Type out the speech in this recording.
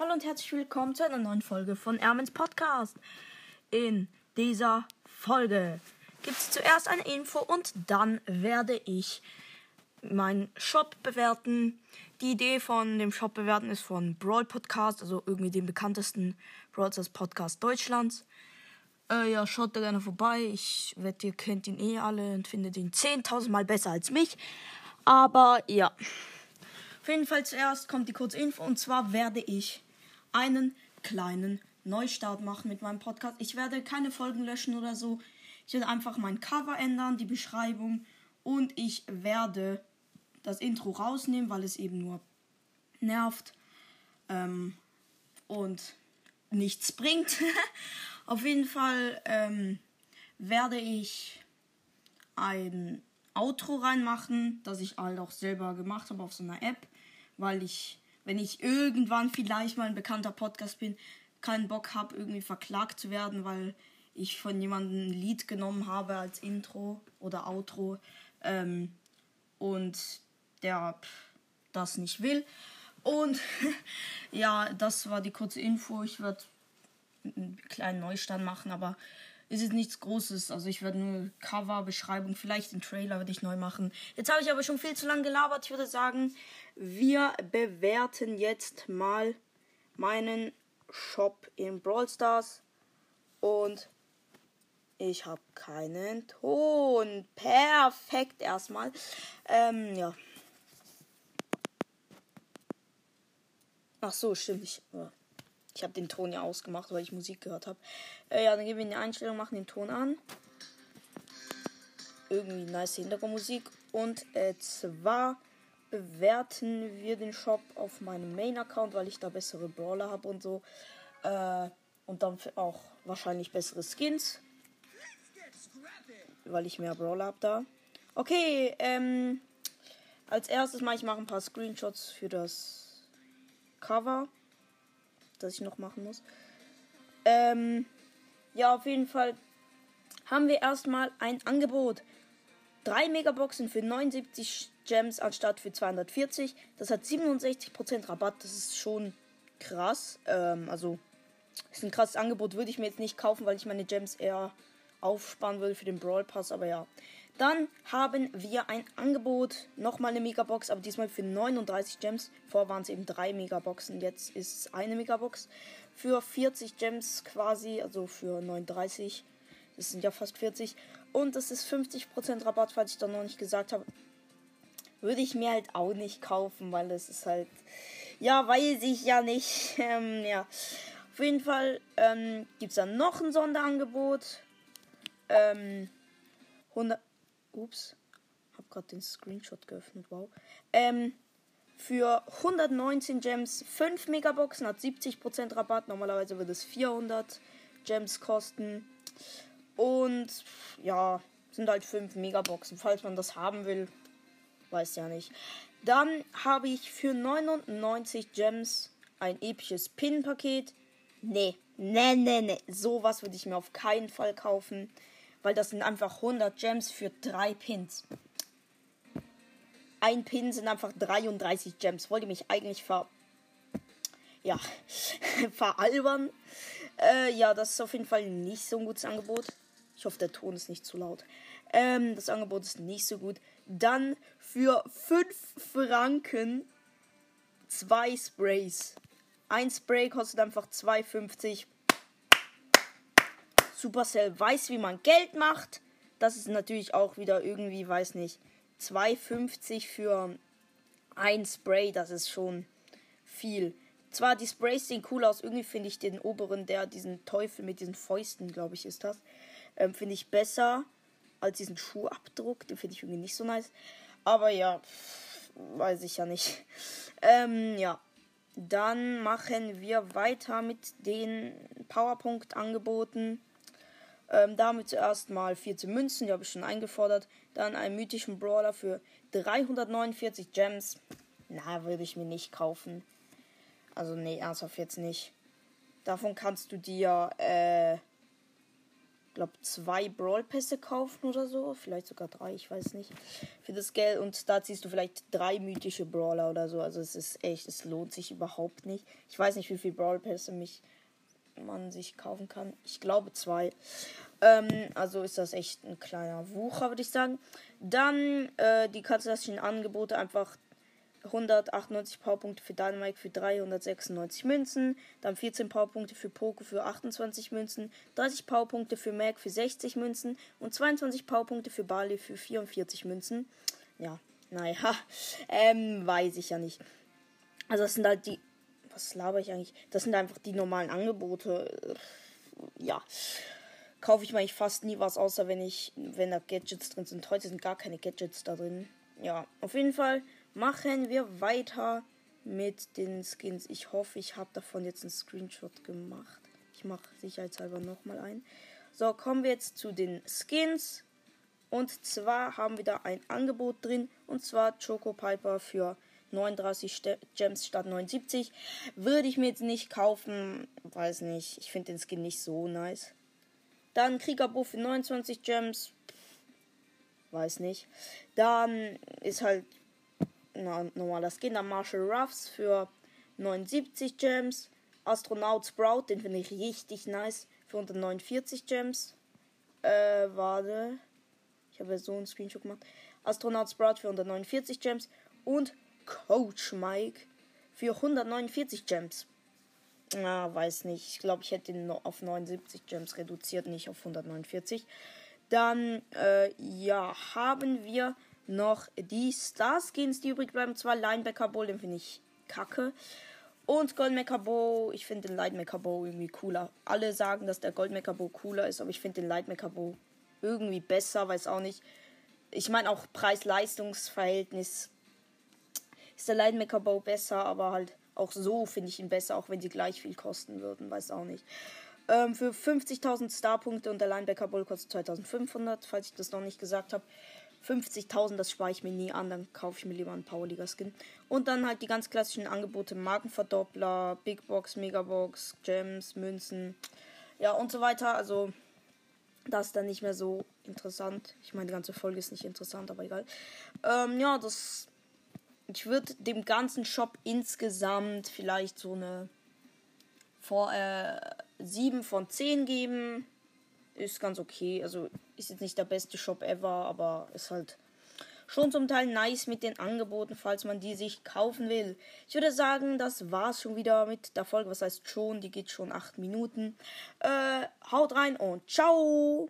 Hallo und herzlich willkommen zu einer neuen Folge von Ermens Podcast. In dieser Folge gibt es zuerst eine Info und dann werde ich meinen Shop bewerten. Die Idee von dem Shop bewerten ist von Brawl Podcast, also irgendwie dem bekanntesten Brawl Podcast Deutschlands. Äh, ja, schaut da gerne vorbei. Ich wette, ihr kennt ihn eh alle und findet ihn 10.000 Mal besser als mich. Aber ja. Auf jeden Fall zuerst kommt die kurze Info und zwar werde ich einen kleinen Neustart machen mit meinem Podcast. Ich werde keine Folgen löschen oder so. Ich werde einfach mein Cover ändern, die Beschreibung und ich werde das Intro rausnehmen, weil es eben nur nervt ähm, und nichts bringt. Auf jeden Fall ähm, werde ich ein Outro reinmachen, das ich halt auch selber gemacht habe auf so einer App, weil ich, wenn ich irgendwann vielleicht mal ein bekannter Podcast bin, keinen Bock habe, irgendwie verklagt zu werden, weil ich von jemandem ein Lied genommen habe als Intro oder Outro ähm, und der das nicht will. Und ja, das war die kurze Info. Ich werde einen kleinen Neustand machen, aber ist jetzt nichts Großes. Also ich werde nur Cover, Beschreibung, vielleicht den Trailer werde ich neu machen. Jetzt habe ich aber schon viel zu lange gelabert. Ich würde sagen, wir bewerten jetzt mal meinen Shop in Brawl Stars. Und ich habe keinen Ton. Perfekt erstmal. Ähm, ja. Ach so, stimmt. Ich, ich habe den Ton ja ausgemacht, weil ich Musik gehört habe. Äh, ja, dann gehen wir in die Einstellung, machen den Ton an. Irgendwie nice Hintergrundmusik. Und äh, zwar bewerten wir den Shop auf meinem Main-Account, weil ich da bessere Brawler habe und so. Äh, und dann auch wahrscheinlich bessere Skins. Weil ich mehr Brawler habe da. Okay, ähm, als erstes mal, ich mache ein paar Screenshots für das Cover, das ich noch machen muss. Ähm, ja, auf jeden Fall haben wir erstmal ein Angebot. Drei Megaboxen für 79 Gems anstatt für 240. Das hat 67% Rabatt. Das ist schon krass. Ähm, also, ist ein krasses Angebot. Würde ich mir jetzt nicht kaufen, weil ich meine Gems eher aufsparen will für den Brawl Pass. Aber ja. Dann haben wir ein Angebot. Nochmal eine Megabox, aber diesmal für 39 Gems. Vorher waren es eben drei Megaboxen. Jetzt ist es eine Megabox. Für 40 Gems quasi. Also für 39. Das sind ja fast 40. Und das ist 50% Rabatt, falls ich da noch nicht gesagt habe. Würde ich mir halt auch nicht kaufen, weil es ist halt. Ja, weiß ich ja nicht. Ähm, ja. Auf jeden Fall ähm, gibt es dann noch ein Sonderangebot. Ähm, 100. Ups. Hab gerade den Screenshot geöffnet. Wow. Ähm, für 119 Gems 5 Megaboxen hat 70% Rabatt. Normalerweise würde es 400 Gems kosten. Und ja, sind halt 5 Megaboxen, falls man das haben will. Weiß ja nicht. Dann habe ich für 99 Gems ein episches Pin-Paket. Nee, nee, nee, nee. Sowas würde ich mir auf keinen Fall kaufen. Weil das sind einfach 100 Gems für 3 Pins. Ein Pin sind einfach 33 Gems. Wollte mich eigentlich ver. Ja, veralbern. Äh, ja, das ist auf jeden Fall nicht so ein gutes Angebot. Ich hoffe, der Ton ist nicht zu laut. Ähm, das Angebot ist nicht so gut. Dann für 5 Franken zwei Sprays. Ein Spray kostet einfach 2,50. Supercell weiß, wie man Geld macht. Das ist natürlich auch wieder irgendwie, weiß nicht, 2,50 für ein Spray. Das ist schon viel. Zwar die Sprays sehen cool aus. Irgendwie finde ich den oberen, der diesen Teufel mit diesen Fäusten, glaube ich, ist das ähm, finde ich besser als diesen Schuhabdruck. Den finde ich irgendwie nicht so nice. Aber ja, weiß ich ja nicht. Ähm, ja. Dann machen wir weiter mit den Powerpunkt-Angeboten. Ähm, da haben wir zuerst mal 14 Münzen, die habe ich schon eingefordert. Dann einen mythischen Brawler für 349 Gems. Na, würde ich mir nicht kaufen. Also, nee, ernsthaft jetzt nicht. Davon kannst du dir, äh, glaube, zwei Brawl Pässe kaufen oder so. Vielleicht sogar drei, ich weiß nicht. Für das Geld. Und da ziehst du vielleicht drei mythische Brawler oder so. Also es ist echt, es lohnt sich überhaupt nicht. Ich weiß nicht, wie viele Brawl Pässe mich man sich kaufen kann. Ich glaube zwei. Ähm, also ist das echt ein kleiner Wucher, würde ich sagen. Dann äh, die klassischen Angebote einfach 198 Powerpunkte für Dynamite für 396 Münzen, dann 14 Powerpunkte für Poke für 28 Münzen, 30 Powerpunkte für Mac für 60 Münzen und 22 Powerpunkte für Barley für 44 Münzen. Ja, naja, ähm, weiß ich ja nicht. Also das sind halt die, was laber ich eigentlich? Das sind einfach die normalen Angebote. Ja, kaufe ich mir eigentlich fast nie was, außer wenn ich, wenn da Gadgets drin sind. Heute sind gar keine Gadgets da drin. Ja, auf jeden Fall machen wir weiter mit den Skins. Ich hoffe, ich habe davon jetzt einen Screenshot gemacht. Ich mache sicherheitshalber nochmal ein. So, kommen wir jetzt zu den Skins. Und zwar haben wir da ein Angebot drin. Und zwar Choco Piper für 39 St Gems statt 79. Würde ich mir jetzt nicht kaufen. Weiß nicht. Ich finde den Skin nicht so nice. Dann Kriegerbuff für 29 Gems. Weiß nicht. Dann ist halt na, normaler Skin. Dann Marshall Ruffs für 79 Gems. Astronaut Sprout, den finde ich richtig nice. Für 149 Gems. Äh, warte. Ich habe so einen Screenshot gemacht. Astronaut Sprout für 149 Gems. Und Coach Mike für 149 Gems. Na, weiß nicht. Ich glaube, ich hätte ihn auf 79 Gems reduziert, nicht auf 149. Dann, äh, ja, haben wir noch die Star Skins, die übrig bleiben. Zwar Linebacker Bowl, den finde ich kacke. Und Goldmaker Bow, ich finde den Lightmaker Bow irgendwie cooler. Alle sagen, dass der Goldmaker Bow cooler ist, aber ich finde den Lightmaker Bow irgendwie besser, weiß auch nicht. Ich meine auch Preis-Leistungs-Verhältnis ist der Lightmaker Bow besser, aber halt auch so finde ich ihn besser, auch wenn sie gleich viel kosten würden, weiß auch nicht. Ähm, für 50.000 Starpunkte und der Linebacker Bowl kostet 2500, falls ich das noch nicht gesagt habe. 50.000, das spare ich mir nie an, dann kaufe ich mir lieber einen Powerliga Skin. Und dann halt die ganz klassischen Angebote: Markenverdoppler, Big Box, Megabox, Gems, Münzen, ja und so weiter. Also, das ist dann nicht mehr so interessant. Ich meine, die ganze Folge ist nicht interessant, aber egal. Ähm, ja, das. Ich würde dem ganzen Shop insgesamt vielleicht so eine vor, äh, 7 von 10 geben ist ganz okay. Also ist jetzt nicht der beste Shop ever, aber ist halt schon zum Teil nice mit den Angeboten, falls man die sich kaufen will. Ich würde sagen, das war's schon wieder mit der Folge. Was heißt schon? Die geht schon 8 Minuten. Äh, haut rein und ciao!